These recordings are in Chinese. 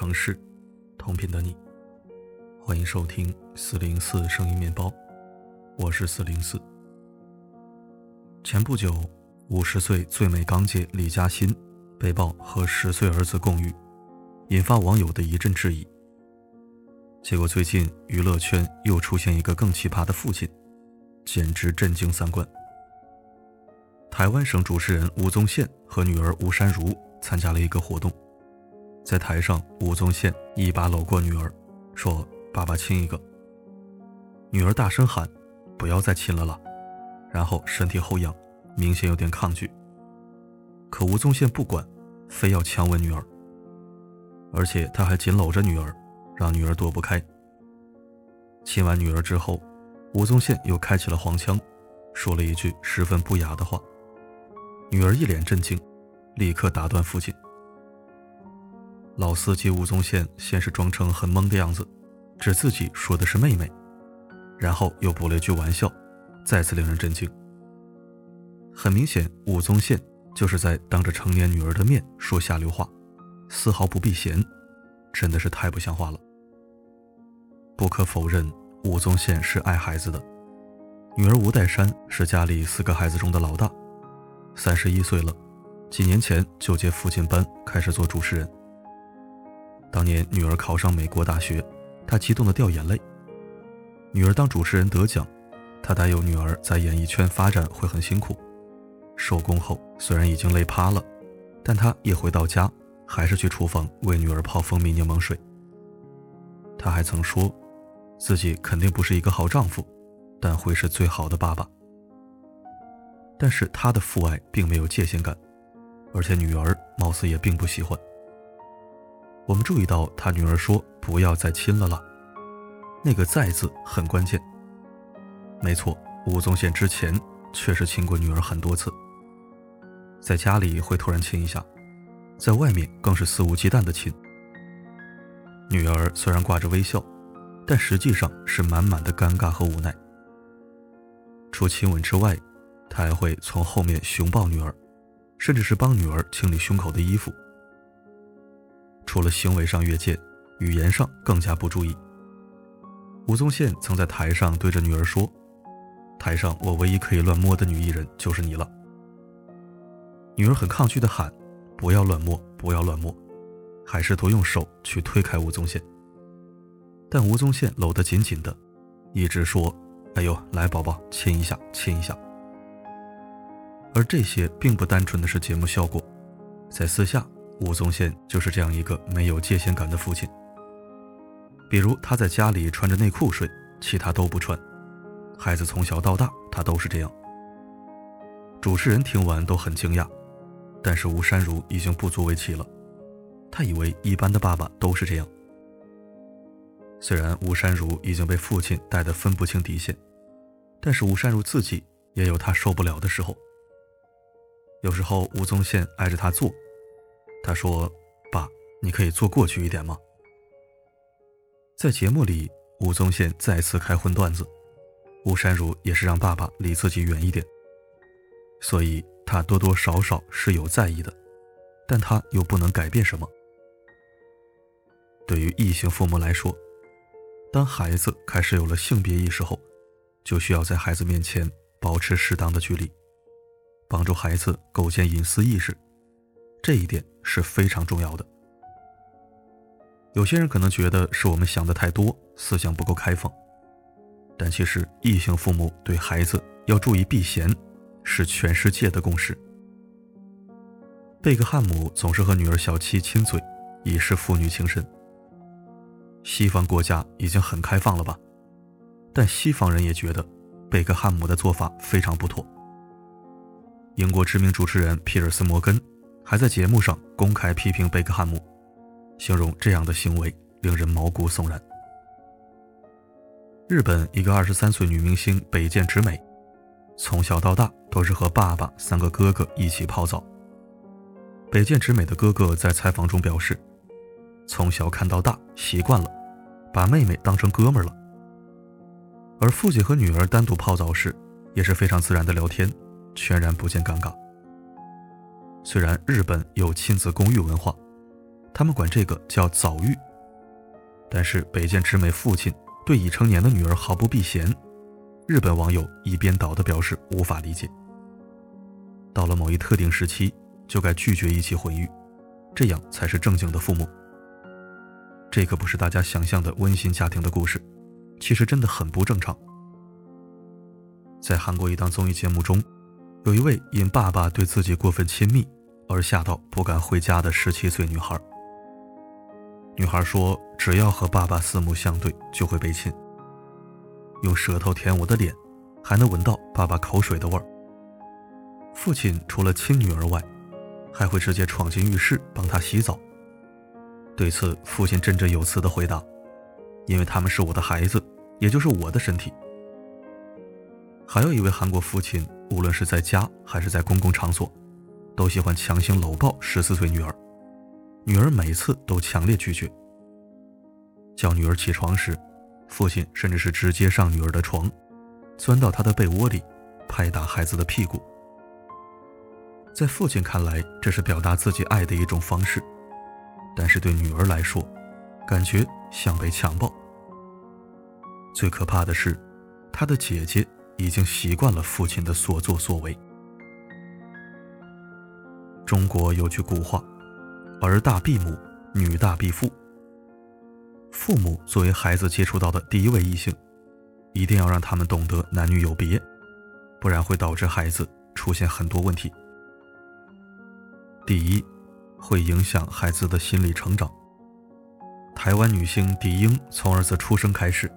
城市，同频的你，欢迎收听四零四声音面包，我是四零四。前不久，五十岁最美港姐李嘉欣被曝和十岁儿子共浴，引发网友的一阵质疑。结果最近娱乐圈又出现一个更奇葩的父亲，简直震惊三观。台湾省主持人吴宗宪和女儿吴珊如参加了一个活动，在台上，吴宗宪一把搂过女儿，说：“爸爸亲一个。”女儿大声喊：“不要再亲了啦！”然后身体后仰，明显有点抗拒。可吴宗宪不管，非要强吻女儿，而且他还紧搂着女儿。让女儿躲不开。亲完女儿之后，吴宗宪又开起了黄腔，说了一句十分不雅的话。女儿一脸震惊，立刻打断父亲。老司机吴宗宪先是装成很懵的样子，指自己说的是妹妹，然后又补了一句玩笑，再次令人震惊。很明显，吴宗宪就是在当着成年女儿的面说下流话，丝毫不避嫌，真的是太不像话了。不可否认，吴宗宪是爱孩子的。女儿吴岱山是家里四个孩子中的老大，三十一岁了，几年前就接父亲班开始做主持人。当年女儿考上美国大学，他激动的掉眼泪。女儿当主持人得奖，他担忧女儿在演艺圈发展会很辛苦。收工后虽然已经累趴了，但他一回到家，还是去厨房为女儿泡蜂蜜柠檬水。他还曾说。自己肯定不是一个好丈夫，但会是最好的爸爸。但是他的父爱并没有界限感，而且女儿貌似也并不喜欢。我们注意到他女儿说“不要再亲了啦”，那个“再”字很关键。没错，吴宗宪之前确实亲过女儿很多次，在家里会突然亲一下，在外面更是肆无忌惮的亲。女儿虽然挂着微笑。但实际上是满满的尴尬和无奈。除亲吻之外，他还会从后面熊抱女儿，甚至是帮女儿清理胸口的衣服。除了行为上越界，语言上更加不注意。吴宗宪曾在台上对着女儿说：“台上我唯一可以乱摸的女艺人就是你了。”女儿很抗拒的喊：“不要乱摸，不要乱摸！”还试图用手去推开吴宗宪。但吴宗宪搂得紧紧的，一直说：“哎呦，来宝宝，亲一下，亲一下。”而这些并不单纯的是节目效果，在私下，吴宗宪就是这样一个没有界限感的父亲。比如他在家里穿着内裤睡，其他都不穿，孩子从小到大他都是这样。主持人听完都很惊讶，但是吴珊如已经不足为奇了，他以为一般的爸爸都是这样。虽然吴珊如已经被父亲带得分不清底线，但是吴珊如自己也有他受不了的时候。有时候吴宗宪挨着他坐，他说：“爸，你可以坐过去一点吗？”在节目里，吴宗宪再次开荤段子，吴珊如也是让爸爸离自己远一点。所以他多多少少是有在意的，但他又不能改变什么。对于异性父母来说，当孩子开始有了性别意识后，就需要在孩子面前保持适当的距离，帮助孩子构建隐私意识，这一点是非常重要的。有些人可能觉得是我们想的太多，思想不够开放，但其实异性父母对孩子要注意避嫌，是全世界的共识。贝克汉姆总是和女儿小七亲嘴，以示父女情深。西方国家已经很开放了吧？但西方人也觉得贝克汉姆的做法非常不妥。英国知名主持人皮尔斯·摩根还在节目上公开批评贝克汉姆，形容这样的行为令人毛骨悚然。日本一个二十三岁女明星北见直美，从小到大都是和爸爸、三个哥哥一起泡澡。北见直美的哥哥在采访中表示，从小看到大，习惯了。把妹妹当成哥们儿了，而父亲和女儿单独泡澡时，也是非常自然的聊天，全然不见尴尬。虽然日本有亲子公寓文化，他们管这个叫早育。但是北见直美父亲对已成年的女儿毫不避嫌，日本网友一边倒的表示无法理解。到了某一特定时期，就该拒绝一起婚育，这样才是正经的父母。这可不是大家想象的温馨家庭的故事，其实真的很不正常。在韩国一档综艺节目中，有一位因爸爸对自己过分亲密而吓到不敢回家的十七岁女孩。女孩说：“只要和爸爸四目相对，就会被亲，用舌头舔我的脸，还能闻到爸爸口水的味儿。父亲除了亲女儿外，还会直接闯进浴室帮她洗澡。”对此，父亲振振有词地回答：“因为他们是我的孩子，也就是我的身体。”还有一位韩国父亲，无论是在家还是在公共场所，都喜欢强行搂抱十四岁女儿，女儿每次都强烈拒绝。叫女儿起床时，父亲甚至是直接上女儿的床，钻到她的被窝里，拍打孩子的屁股。在父亲看来，这是表达自己爱的一种方式，但是对女儿来说，感觉像被强暴。最可怕的是，她的姐姐。已经习惯了父亲的所作所为。中国有句古话：“儿大必母，女大必父。”父母作为孩子接触到的第一位异性，一定要让他们懂得男女有别，不然会导致孩子出现很多问题。第一，会影响孩子的心理成长。台湾女星狄英从儿子出生开始，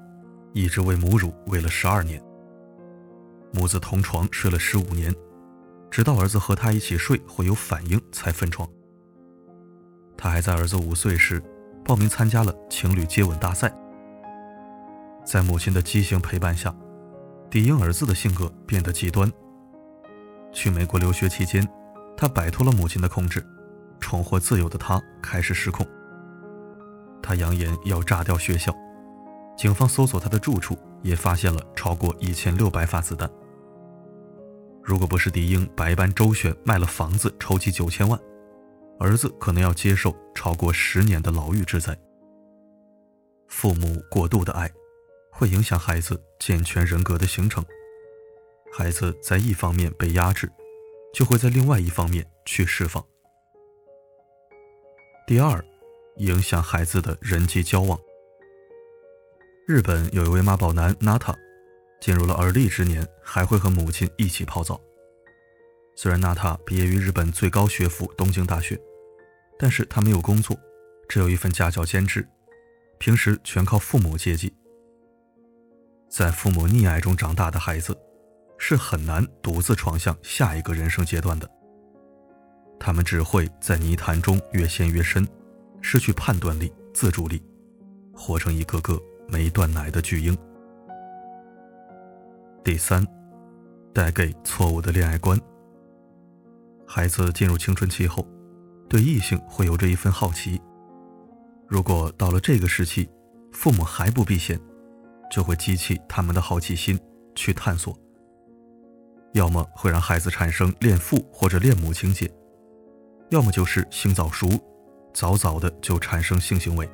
一直喂母乳，喂了十二年。母子同床睡了十五年，直到儿子和他一起睡会有反应才分床。他还在儿子五岁时报名参加了情侣接吻大赛。在母亲的畸形陪伴下，迪英儿子的性格变得极端。去美国留学期间，他摆脱了母亲的控制，重获自由的他开始失控。他扬言要炸掉学校，警方搜索他的住处也发现了超过一千六百发子弹。如果不是狄英百般周旋，卖了房子筹集九千万，儿子可能要接受超过十年的牢狱之灾。父母过度的爱，会影响孩子健全人格的形成。孩子在一方面被压制，就会在另外一方面去释放。第二，影响孩子的人际交往。日本有一位妈宝男娜塔。进入了而立之年，还会和母亲一起泡澡。虽然娜塔毕业于日本最高学府东京大学，但是她没有工作，只有一份家教兼职，平时全靠父母接济。在父母溺爱中长大的孩子，是很难独自闯向下一个人生阶段的。他们只会在泥潭中越陷越深，失去判断力、自主力，活成一个个没断奶的巨婴。第三，带给错误的恋爱观。孩子进入青春期后，对异性会有着一份好奇。如果到了这个时期，父母还不避嫌，就会激起他们的好奇心去探索。要么会让孩子产生恋父或者恋母情节，要么就是性早熟，早早的就产生性行为。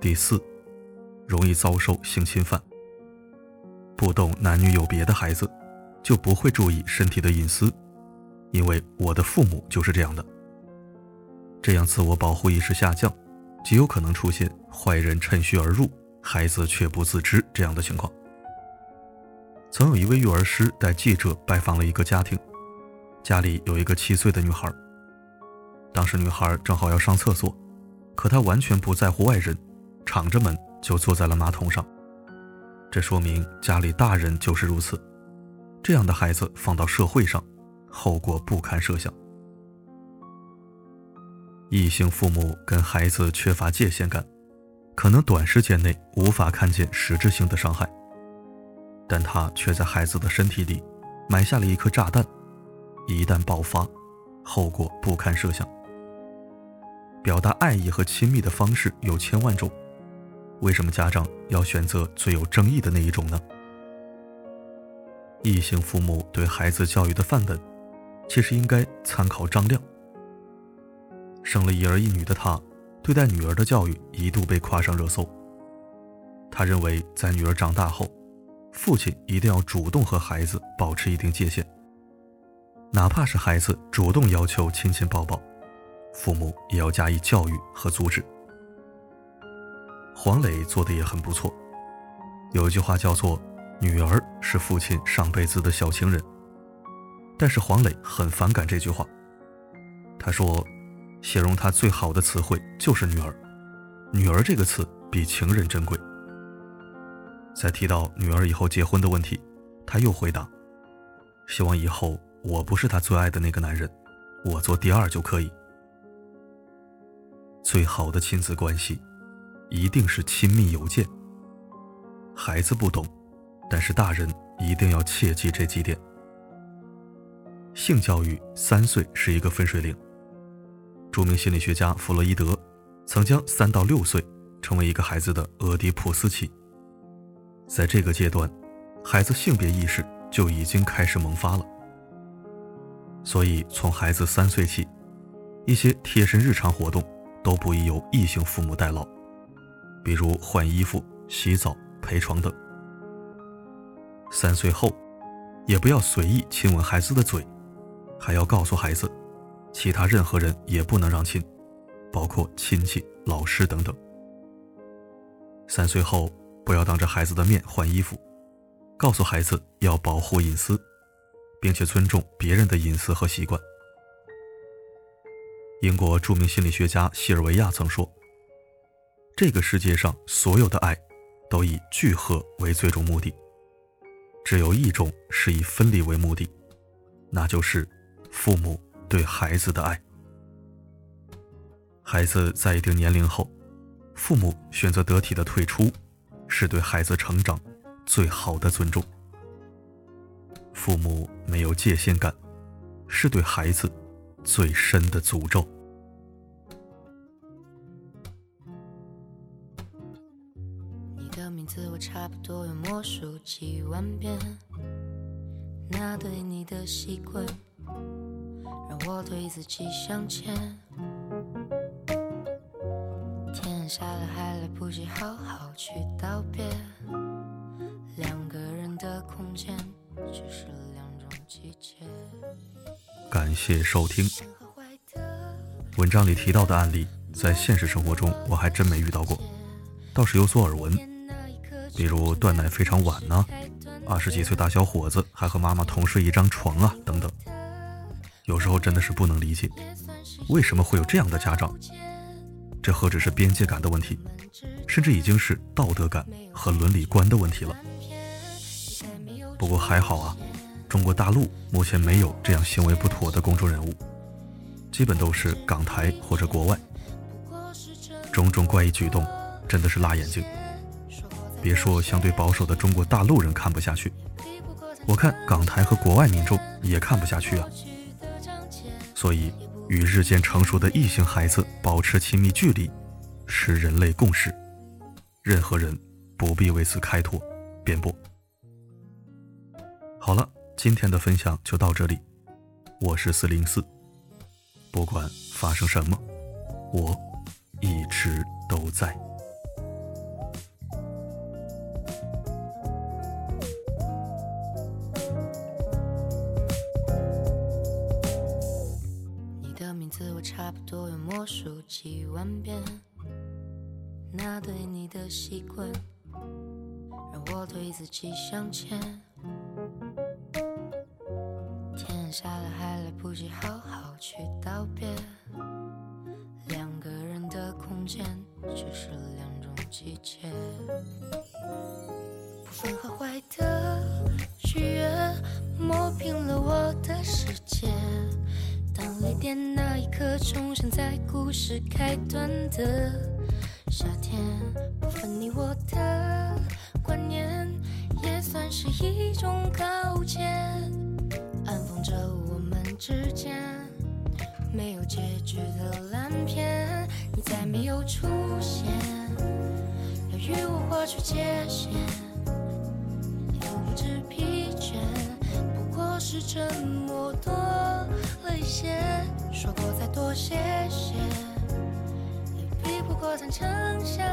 第四，容易遭受性侵犯。不懂男女有别的孩子，就不会注意身体的隐私，因为我的父母就是这样的。这样自我保护意识下降，极有可能出现坏人趁虚而入，孩子却不自知这样的情况。曾有一位育儿师带记者拜访了一个家庭，家里有一个七岁的女孩。当时女孩正好要上厕所，可她完全不在乎外人，敞着门就坐在了马桶上。这说明家里大人就是如此，这样的孩子放到社会上，后果不堪设想。异性父母跟孩子缺乏界限感，可能短时间内无法看见实质性的伤害，但他却在孩子的身体里埋下了一颗炸弹，一旦爆发，后果不堪设想。表达爱意和亲密的方式有千万种。为什么家长要选择最有争议的那一种呢？异性父母对孩子教育的范本，其实应该参考张亮。生了一儿一女的他，对待女儿的教育一度被夸上热搜。他认为，在女儿长大后，父亲一定要主动和孩子保持一定界限，哪怕是孩子主动要求亲亲抱抱，父母也要加以教育和阻止。黄磊做的也很不错，有一句话叫做“女儿是父亲上辈子的小情人”，但是黄磊很反感这句话。他说，形容他最好的词汇就是“女儿”，“女儿”这个词比情人珍贵。在提到女儿以后结婚的问题，他又回答：“希望以后我不是他最爱的那个男人，我做第二就可以。”最好的亲子关系。一定是亲密邮件。孩子不懂，但是大人一定要切记这几点。性教育三岁是一个分水岭。著名心理学家弗洛伊德曾将三到六岁成为一个孩子的俄狄浦斯期。在这个阶段，孩子性别意识就已经开始萌发了。所以，从孩子三岁起，一些贴身日常活动都不宜由异性父母代劳。比如换衣服、洗澡、陪床等。三岁后，也不要随意亲吻孩子的嘴，还要告诉孩子，其他任何人也不能让亲，包括亲戚、老师等等。三岁后，不要当着孩子的面换衣服，告诉孩子要保护隐私，并且尊重别人的隐私和习惯。英国著名心理学家西尔维亚曾说。这个世界上所有的爱，都以聚合为最终目的。只有一种是以分离为目的，那就是父母对孩子的爱。孩子在一定年龄后，父母选择得体的退出，是对孩子成长最好的尊重。父母没有界限感，是对孩子最深的诅咒。差不多有魔术几万遍，那对你的习惯让我对自己向前。天下了还来不及好好去道别，两个人的空间只是两种季节。感谢收听。文章里提到的案例，在现实生活中我还真没遇到过，倒是有所耳闻。比如断奶非常晚呢，二十几岁大小伙子还和妈妈同睡一张床啊，等等。有时候真的是不能理解，为什么会有这样的家长？这何止是边界感的问题，甚至已经是道德感和伦理观的问题了。不过还好啊，中国大陆目前没有这样行为不妥的公众人物，基本都是港台或者国外。种种怪异举动，真的是辣眼睛。别说相对保守的中国大陆人看不下去，我看港台和国外民众也看不下去啊。所以，与日渐成熟的异性孩子保持亲密距离，是人类共识，任何人不必为此开脱、辩驳。好了，今天的分享就到这里，我是四零四，不管发生什么，我一直都在。那对你的习惯让我对自己向前。天下了还来不及好好去道别，两个人的空间只是两种季节。不分好坏的许愿，磨平了我的世界。当泪点那一刻重现在故事开端的，不分你我的观念，也算是一种告诫，安放着我们之间没有结局的烂片。你再没有出现，要与我划出界限，又不知疲倦，不过是沉默多了一。些。说过再多谢谢，也比不过坦诚相